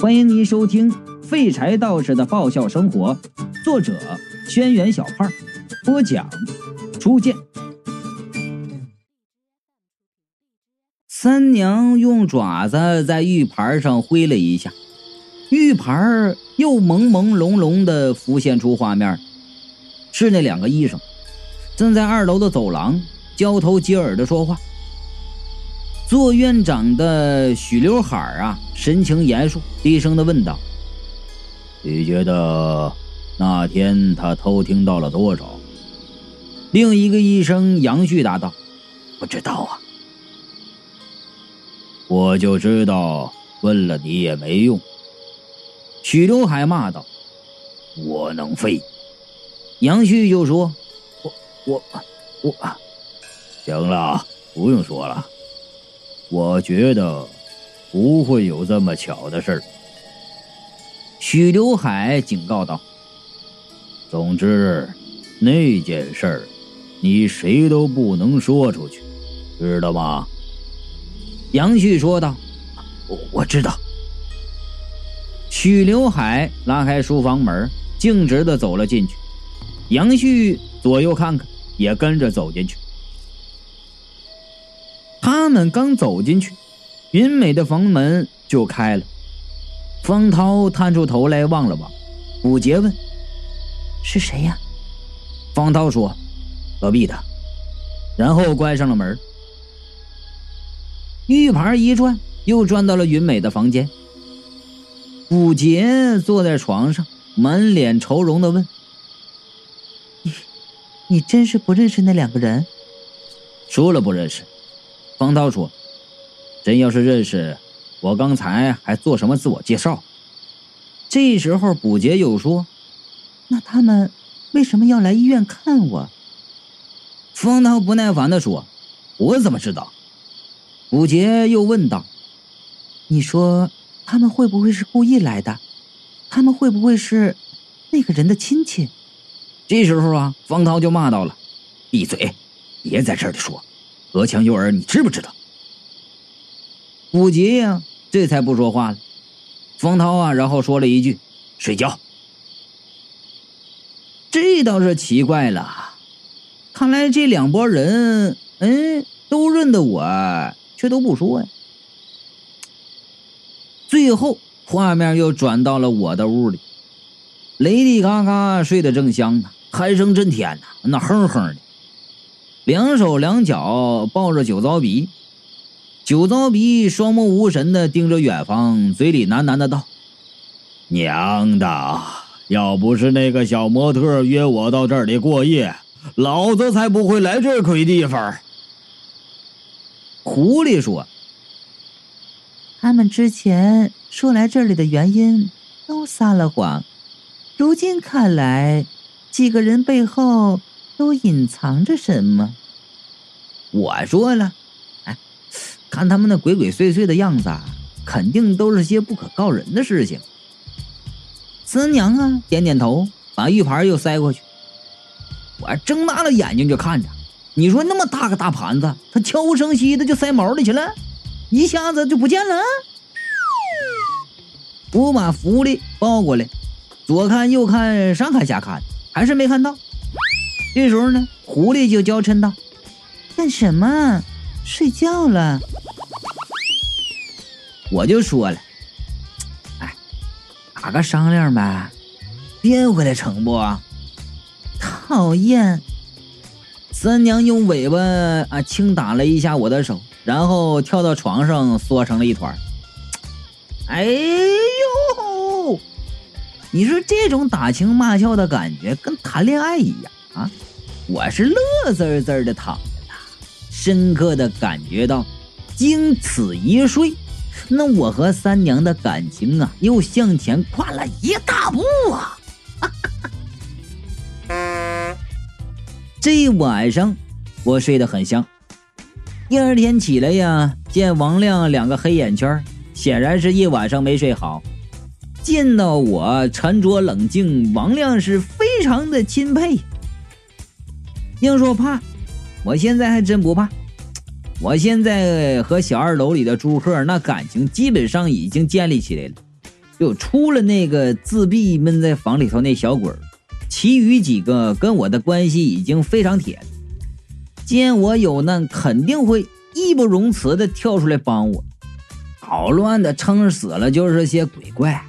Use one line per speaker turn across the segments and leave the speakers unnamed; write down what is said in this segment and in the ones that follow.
欢迎您收听《废柴道士的爆笑生活》，作者：轩辕小胖，播讲：初见。三娘用爪子在玉盘上挥了一下，玉盘又朦朦胧胧的浮现出画面，是那两个医生正在二楼的走廊交头接耳的说话。做院长的许刘海啊，神情严肃，低声的问道：“
你觉得那天他偷听到了多少？”
另一个医生杨旭答道：“
不知道啊，我就知道问了你也没用。”
许刘海骂道：“
我能飞！”
杨旭就说：“我我我……
行了，不用说了。”我觉得不会有这么巧的事儿。
许刘海警告道：“
总之，那件事儿你谁都不能说出去，知道吗？”
杨旭说道：“
我我知道。”
许刘海拉开书房门，径直的走了进去。杨旭左右看看，也跟着走进去。他们刚走进去，云美的房门就开了。方涛探出头来望了望，古杰问：“
是谁呀？”
方涛说：“隔壁的。”然后关上了门。玉盘一转，又转到了云美的房间。古杰坐在床上，满脸愁容的问：“
你，你真是不认识那两个人？”
说了不认识。方涛说：“真要是认识，我刚才还做什么自我介绍？”这时候，卜杰又说：“
那他们为什么要来医院看我？”
方涛不耐烦的说：“我怎么知道？”卜杰又问道：“
你说他们会不会是故意来的？他们会不会是那个人的亲戚？”
这时候啊，方涛就骂到了：“闭嘴，别在这里说。”隔墙有耳，你知不知道？卜杰呀，这才不说话了。方涛啊，然后说了一句：“睡觉。”这倒是奇怪了，看来这两拨人，嗯，都认得我，却都不说呀。最后，画面又转到了我的屋里，雷迪嘎嘎睡得正香呢，鼾声震天呐，那哼哼的。两手两脚抱着酒糟鼻，酒糟鼻双目无神的盯着远方，嘴里喃喃的道：“
娘的，要不是那个小模特约我到这里过夜，老子才不会来这鬼地方。”
狐狸说：“
他们之前说来这里的原因都撒了谎，如今看来，几个人背后……”都隐藏着什么？
我说了，哎，看他们那鬼鬼祟祟的样子啊，肯定都是些不可告人的事情。三娘啊，点点头，把玉盘又塞过去。我睁大了眼睛就看着，你说那么大个大盘子，他悄无声息的就塞毛里去了，一下子就不见了。我把福利抱过来，左看右看，上看下看，还是没看到。这时候呢，狐狸就娇嗔道：“
干什么？睡觉了？”
我就说了：“哎，打个商量呗，变回来成不？”
讨厌！
三娘用尾巴啊轻打了一下我的手，然后跳到床上缩成了一团。哎呦！你说这种打情骂俏的感觉，跟谈恋爱一样。啊！我是乐滋滋的躺着呢，深刻的感觉到，经此一睡，那我和三娘的感情啊，又向前跨了一大步啊！这一晚上我睡得很香。第二天起来呀，见王亮两个黑眼圈，显然是一晚上没睡好。见到我沉着冷静，王亮是非常的钦佩。硬说怕，我现在还真不怕。我现在和小二楼里的朱克那感情基本上已经建立起来了。就除了那个自闭闷在房里头那小鬼，其余几个跟我的关系已经非常铁了。见我有难，肯定会义不容辞的跳出来帮我。捣乱的撑死了就是些鬼怪。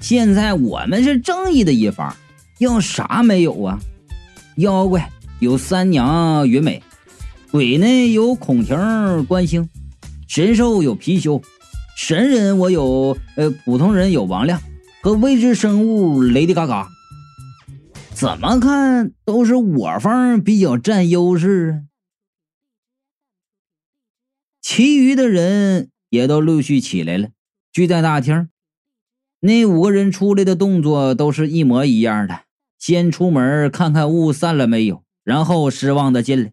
现在我们是正义的一方，要啥没有啊？妖怪有三娘云美，鬼呢有孔婷、关兴，神兽有貔貅，神人我有呃普通人有王亮和未知生物雷迪嘎嘎。怎么看都是我方比较占优势啊。其余的人也都陆续起来了，聚在大厅。那五个人出来的动作都是一模一样的，先出门看看雾散了没有，然后失望的进来。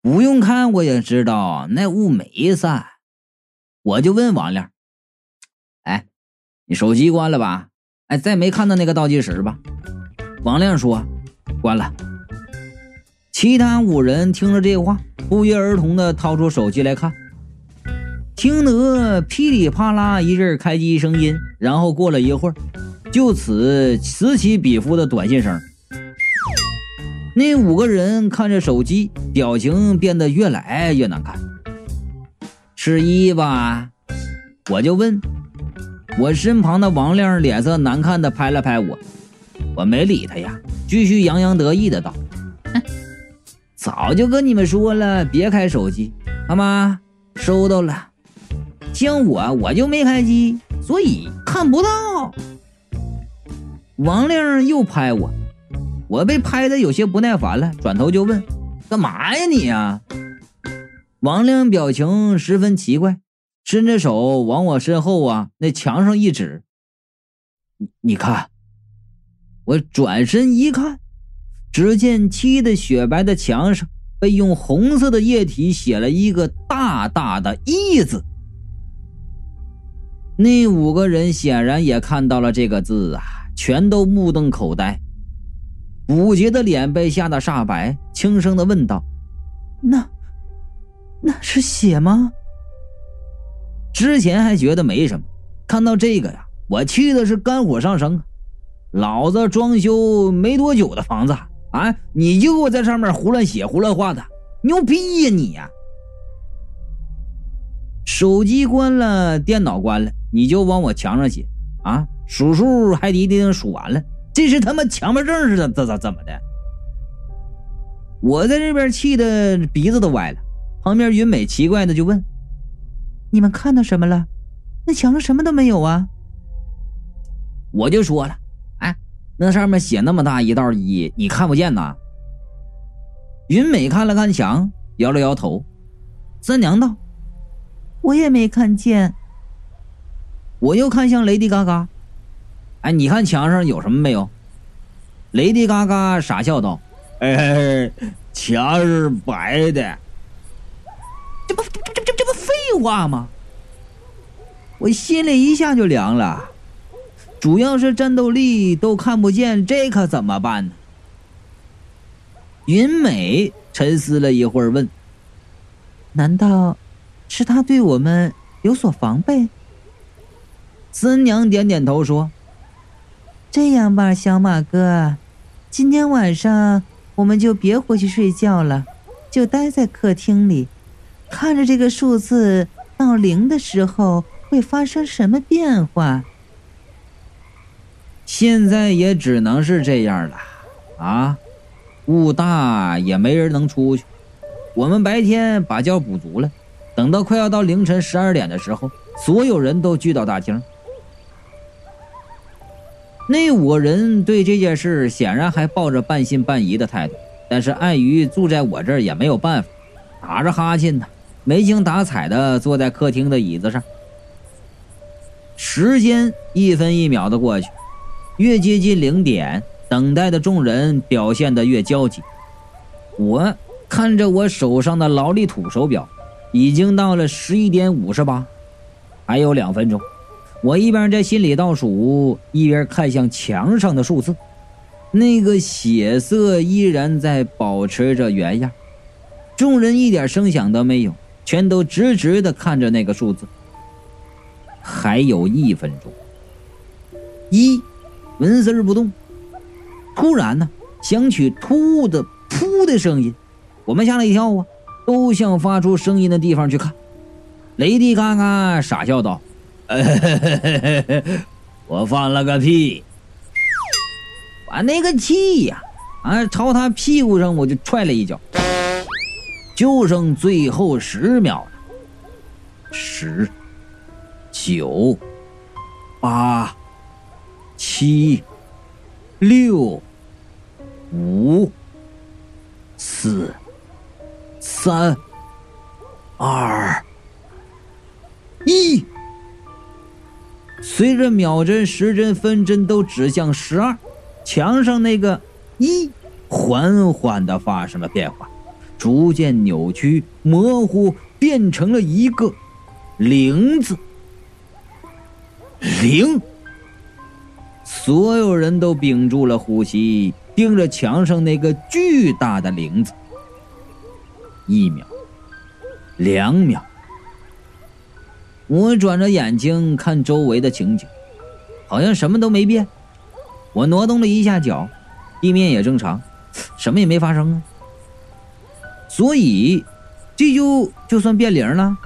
不用看我也知道那雾没散，我就问王亮：“哎，你手机关了吧？哎，再没看到那个倒计时吧？”王亮说：“关了。”其他五人听了这话，不约而同的掏出手机来看。听得噼里啪啦一阵开机声音，然后过了一会儿，就此此起彼伏的短信声。那五个人看着手机，表情变得越来越难看。是一吧？我就问，我身旁的王亮脸色难看的拍了拍我，我没理他呀，继续洋洋得意的道：“早就跟你们说了，别开手机，好吗？收到了。”像我，我就没开机，所以看不到。王亮又拍我，我被拍的有些不耐烦了，转头就问：“干嘛呀你呀？”王亮表情十分奇怪，伸着手往我身后啊那墙上一指：“你你看。”我转身一看，只见漆的雪白的墙上被用红色的液体写了一个大大的“意”字。那五个人显然也看到了这个字啊，全都目瞪口呆。武杰的脸被吓得煞白，轻声的问道：“
那，那是血吗？”
之前还觉得没什么，看到这个呀，我气的是肝火上升。老子装修没多久的房子啊，你就给我在上面胡乱写、胡乱画的，牛逼呀你呀！手机关了，电脑关了。你就往我墙上写啊！数数还得一定数完了，这是他妈强迫症似的，这咋怎么的？我在这边气的鼻子都歪了。旁边云美奇怪的就问：“
你们看到什么了？那墙上什么都没有啊！”
我就说了：“哎，那上面写那么大一道一，你看不见呐？”云美看了看墙，摇了摇头。三娘道：“
我也没看见。”
我又看向雷迪嘎嘎，哎，你看墙上有什么没有？雷迪嘎嘎傻笑道：“
哎，墙是白的。”
这不这这这不废话吗？我心里一下就凉了。主要是战斗力都看不见，这可怎么办呢？云美沉思了一会儿，问：“
难道是他对我们有所防备？”
三娘点点头说：“
这样吧，小马哥，今天晚上我们就别回去睡觉了，就待在客厅里，看着这个数字到零的时候会发生什么变化。
现在也只能是这样了，啊，雾大也没人能出去，我们白天把觉补足了，等到快要到凌晨十二点的时候，所有人都聚到大厅。”那五个人对这件事显然还抱着半信半疑的态度，但是碍于住在我这儿也没有办法，打着哈欠呢，没精打采的坐在客厅的椅子上。时间一分一秒的过去，越接近零点，等待的众人表现得越焦急。我看着我手上的劳力土手表，已经到了十一点五十八，还有两分钟。我一边在心里倒数，一边看向墙上的数字，那个血色依然在保持着原样。众人一点声响都没有，全都直直的看着那个数字。还有一分钟，一纹丝儿不动。突然呢，响起突兀的“噗”的声音，我们吓了一跳啊，都向发出声音的地方去看。雷迪嘎嘎傻笑道：“
我放了个屁，
把那个气呀，啊，朝他屁股上我就踹了一脚。就剩最后十秒了，十、九、八、七、六、五、四、三、二。”一，随着秒针、时针、分针都指向十二，墙上那个一缓缓的发生了变化，逐渐扭曲、模糊，变成了一个零字。零，所有人都屏住了呼吸，盯着墙上那个巨大的零字。一秒，两秒。我转着眼睛看周围的情景，好像什么都没变。我挪动了一下脚，地面也正常，什么也没发生啊。所以，这就就算变零了，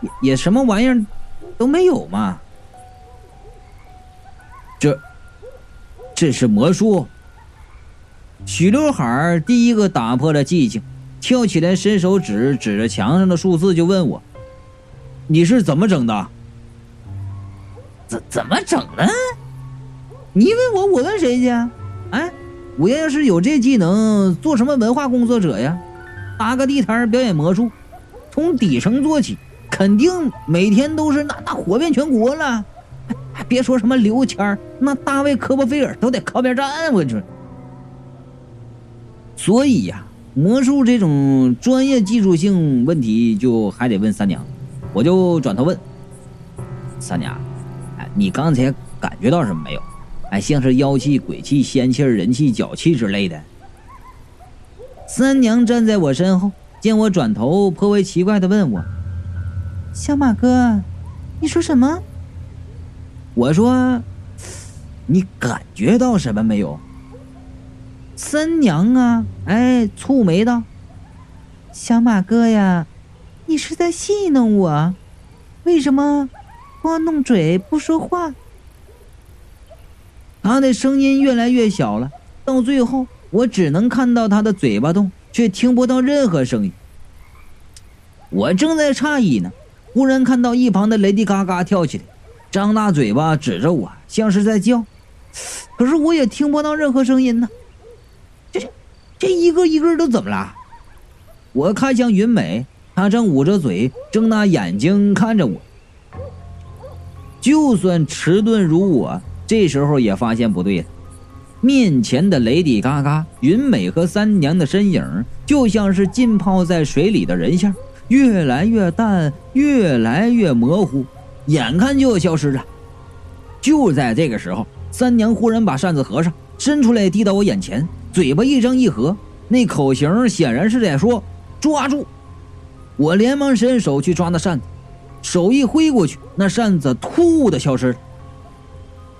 也也什么玩意儿都没有嘛。这，这是魔术。许刘海第一个打破了寂静，跳起来，伸手指指着墙上的数字，就问我。你是怎么整的？怎怎么整呢？你问我，我问谁去？哎，我要是有这技能，做什么文化工作者呀？搭个地摊表演魔术，从底层做起，肯定每天都是那那火遍全国了。还别说什么刘谦那大卫科波菲尔都得靠边站。我去。所以呀，魔术这种专业技术性问题，就还得问三娘。我就转头问三娘：“哎，你刚才感觉到什么没有？哎，像是妖气、鬼气、仙气、人气、脚气之类的。”三娘站在我身后，见我转头，颇为奇怪的问我：“
小马哥，你说什么？”
我说：“你感觉到什么没有？”三娘啊，哎，蹙眉道：“
小马哥呀。”你是在戏弄我？为什么光弄嘴不说话？
他的声音越来越小了，到最后我只能看到他的嘴巴动，却听不到任何声音。我正在诧异呢，忽然看到一旁的雷迪嘎嘎跳起来，张大嘴巴指着我，像是在叫，可是我也听不到任何声音呢。这这一个一个都怎么了？我看向云美。他正捂着嘴，睁大眼睛看着我。就算迟钝如我，这时候也发现不对了。面前的雷迪嘎嘎、云美和三娘的身影，就像是浸泡在水里的人像，越来越淡，越来越模糊，眼看就要消失了。就在这个时候，三娘忽然把扇子合上，伸出来递到我眼前，嘴巴一张一合，那口型显然是在说：“抓住！”我连忙伸手去抓那扇子，手一挥过去，那扇子突兀的消失了。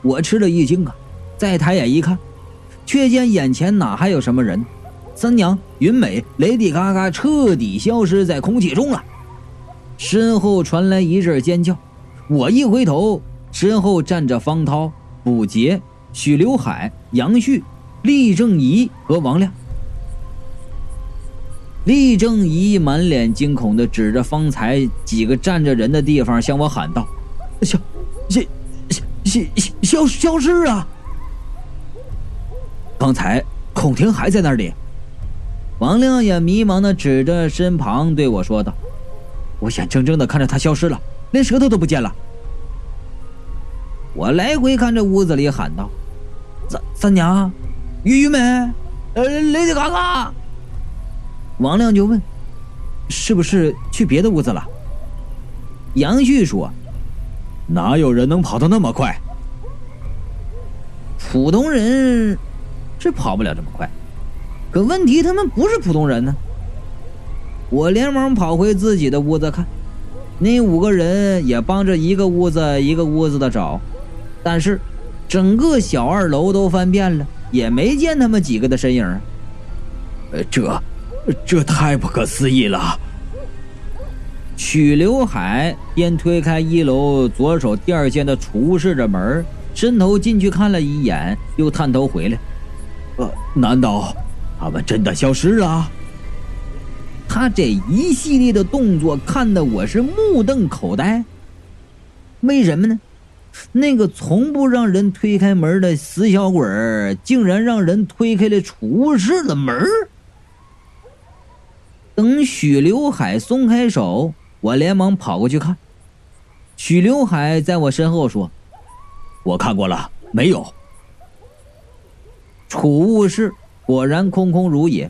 我吃了一惊啊！再抬眼一看，却见眼前哪还有什么人？三娘、云美、雷迪嘎嘎彻底消失在空气中了。身后传来一阵尖叫，我一回头，身后站着方涛、卜杰、许刘海、杨旭、厉正仪和王亮。厉正仪满脸惊恐地指着方才几个站着人的地方，向我喊道：“消，消，消，消，消消失啊！刚才孔婷还在那里。”王亮也迷茫地指着身旁对我说道：“我眼睁睁地看着他消失了，连舌头都不见了。”我来回看着屋子里喊道：“三三娘，于于美，呃，雷迪嘎嘎。”王亮就问：“是不是去别的屋子了？”杨旭说：“
哪有人能跑得那么快？
普通人是跑不了这么快，可问题他们不是普通人呢。”我连忙跑回自己的屋子看，那五个人也帮着一个屋子一个屋子的找，但是整个小二楼都翻遍了，也没见他们几个的身影。
呃，这，这太不可思议了。
曲刘海边推开一楼左手第二间的储物室的门，伸头进去看了一眼，又探头回来。
呃，难道他们真的消失了？
他这一系列的动作看得我是目瞪口呆。为什么呢？那个从不让人推开门的死小鬼儿，竟然让人推开了储物室的门儿等许刘海松开手。我连忙跑过去看，许刘海在我身后说：“
我看过了，没有。”
储物室果然空空如也，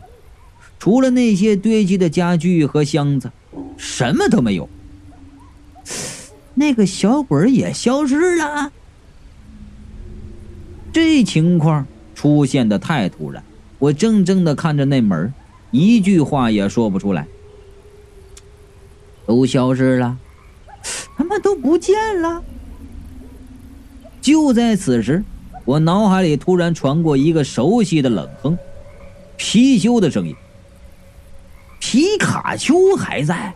除了那些堆积的家具和箱子，什么都没有。那个小鬼也消失了。这情况出现的太突然，我怔怔的看着那门，一句话也说不出来。都消失了，他们都不见了。就在此时，我脑海里突然传过一个熟悉的冷哼，貔貅的声音。皮卡丘还在，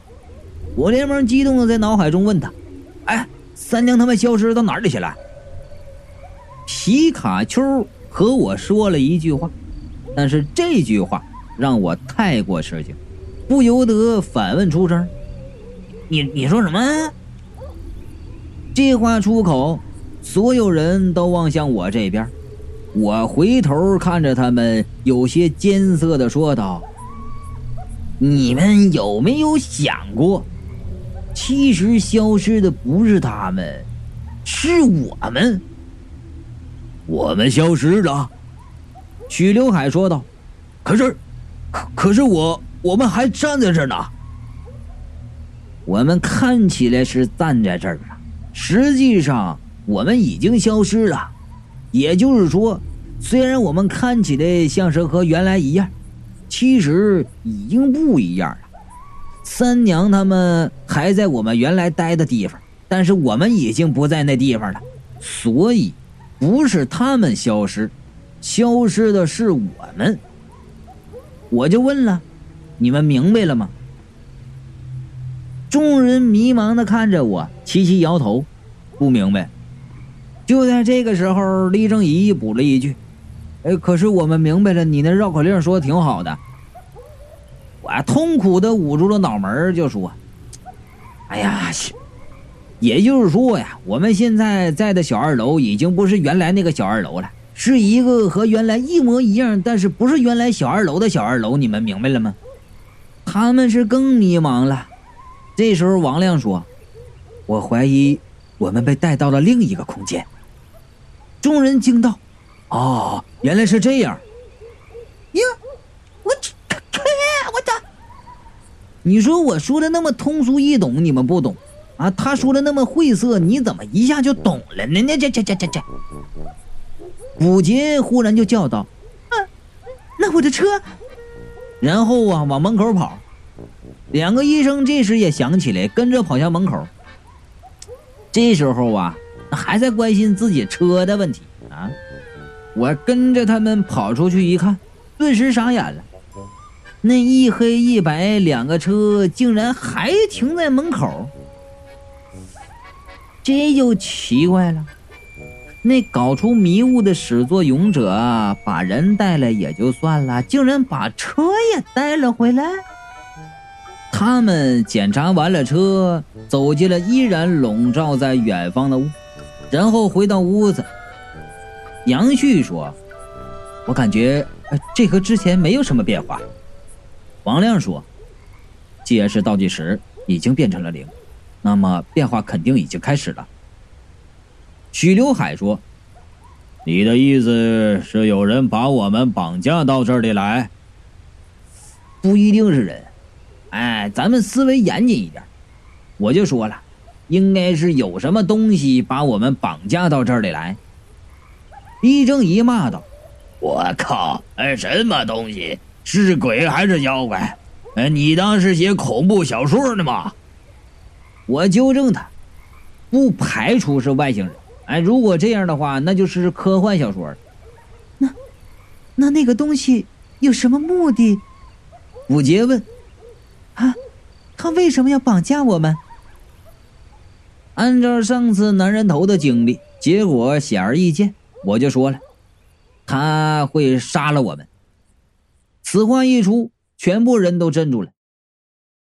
我连忙激动的在脑海中问他：“哎，三娘他们消失到哪里去了？”皮卡丘和我说了一句话，但是这句话让我太过吃惊，不由得反问出声。你你说什么？这话出口，所有人都望向我这边。我回头看着他们，有些艰涩的说道：“你们有没有想过，其实消失的不是他们，是我们。
我们消失了。”
许刘海说道。
“可是，可可是我，我们还站在这儿呢。”
我们看起来是站在这儿了，实际上我们已经消失了。也就是说，虽然我们看起来像是和原来一样，其实已经不一样了。三娘他们还在我们原来待的地方，但是我们已经不在那地方了。所以，不是他们消失，消失的是我们。我就问了，你们明白了吗？众人迷茫的看着我，齐齐摇头，不明白。就在这个时候，李正仪补了一句：“哎，可是我们明白了，你那绕口令说的挺好的。”我痛苦的捂住了脑门，就说：“哎呀，也就是说呀，我们现在在的小二楼已经不是原来那个小二楼了，是一个和原来一模一样，但是不是原来小二楼的小二楼。你们明白了吗？”他们是更迷茫了。这时候，王亮说：“我怀疑我们被带到了另一个空间。”众人惊道：“
哦，原来是这样！”
呀，我去，我操！
你说我说的那么通俗易懂，你们不懂啊？他说的那么晦涩，你怎么一下就懂了呢？这这这这这！古杰忽然就叫道：“
啊，那我的车！”
然后啊，往门口跑。两个医生这时也想起来，跟着跑向门口。这时候啊，还在关心自己车的问题啊。我跟着他们跑出去一看，顿时傻眼了。那一黑一白两个车竟然还停在门口，这就奇怪了。那搞出迷雾的始作俑者把人带来也就算了，竟然把车也带了回来。他们检查完了车，走进了依然笼罩在远方的雾，然后回到屋子。杨旭说：“我感觉这和之前没有什么变化。”王亮说：“既然是倒计时已经变成了零，那么变化肯定已经开始了。”许刘海说：“
你的意思是有人把我们绑架到这里来？
不一定是人。”哎，咱们思维严谨一点，我就说了，应该是有什么东西把我们绑架到这里来。一正一骂道：“
我靠！哎，什么东西？是鬼还是妖怪？哎，你当是写恐怖小说呢吗？”
我纠正他：“不排除是外星人。哎，如果这样的话，那就是科幻小说了。
那，那那个东西有什么目的？
武杰问。
啊，他为什么要绑架我们？
按照上次男人头的经历，结果显而易见，我就说了，他会杀了我们。此话一出，全部人都镇住了。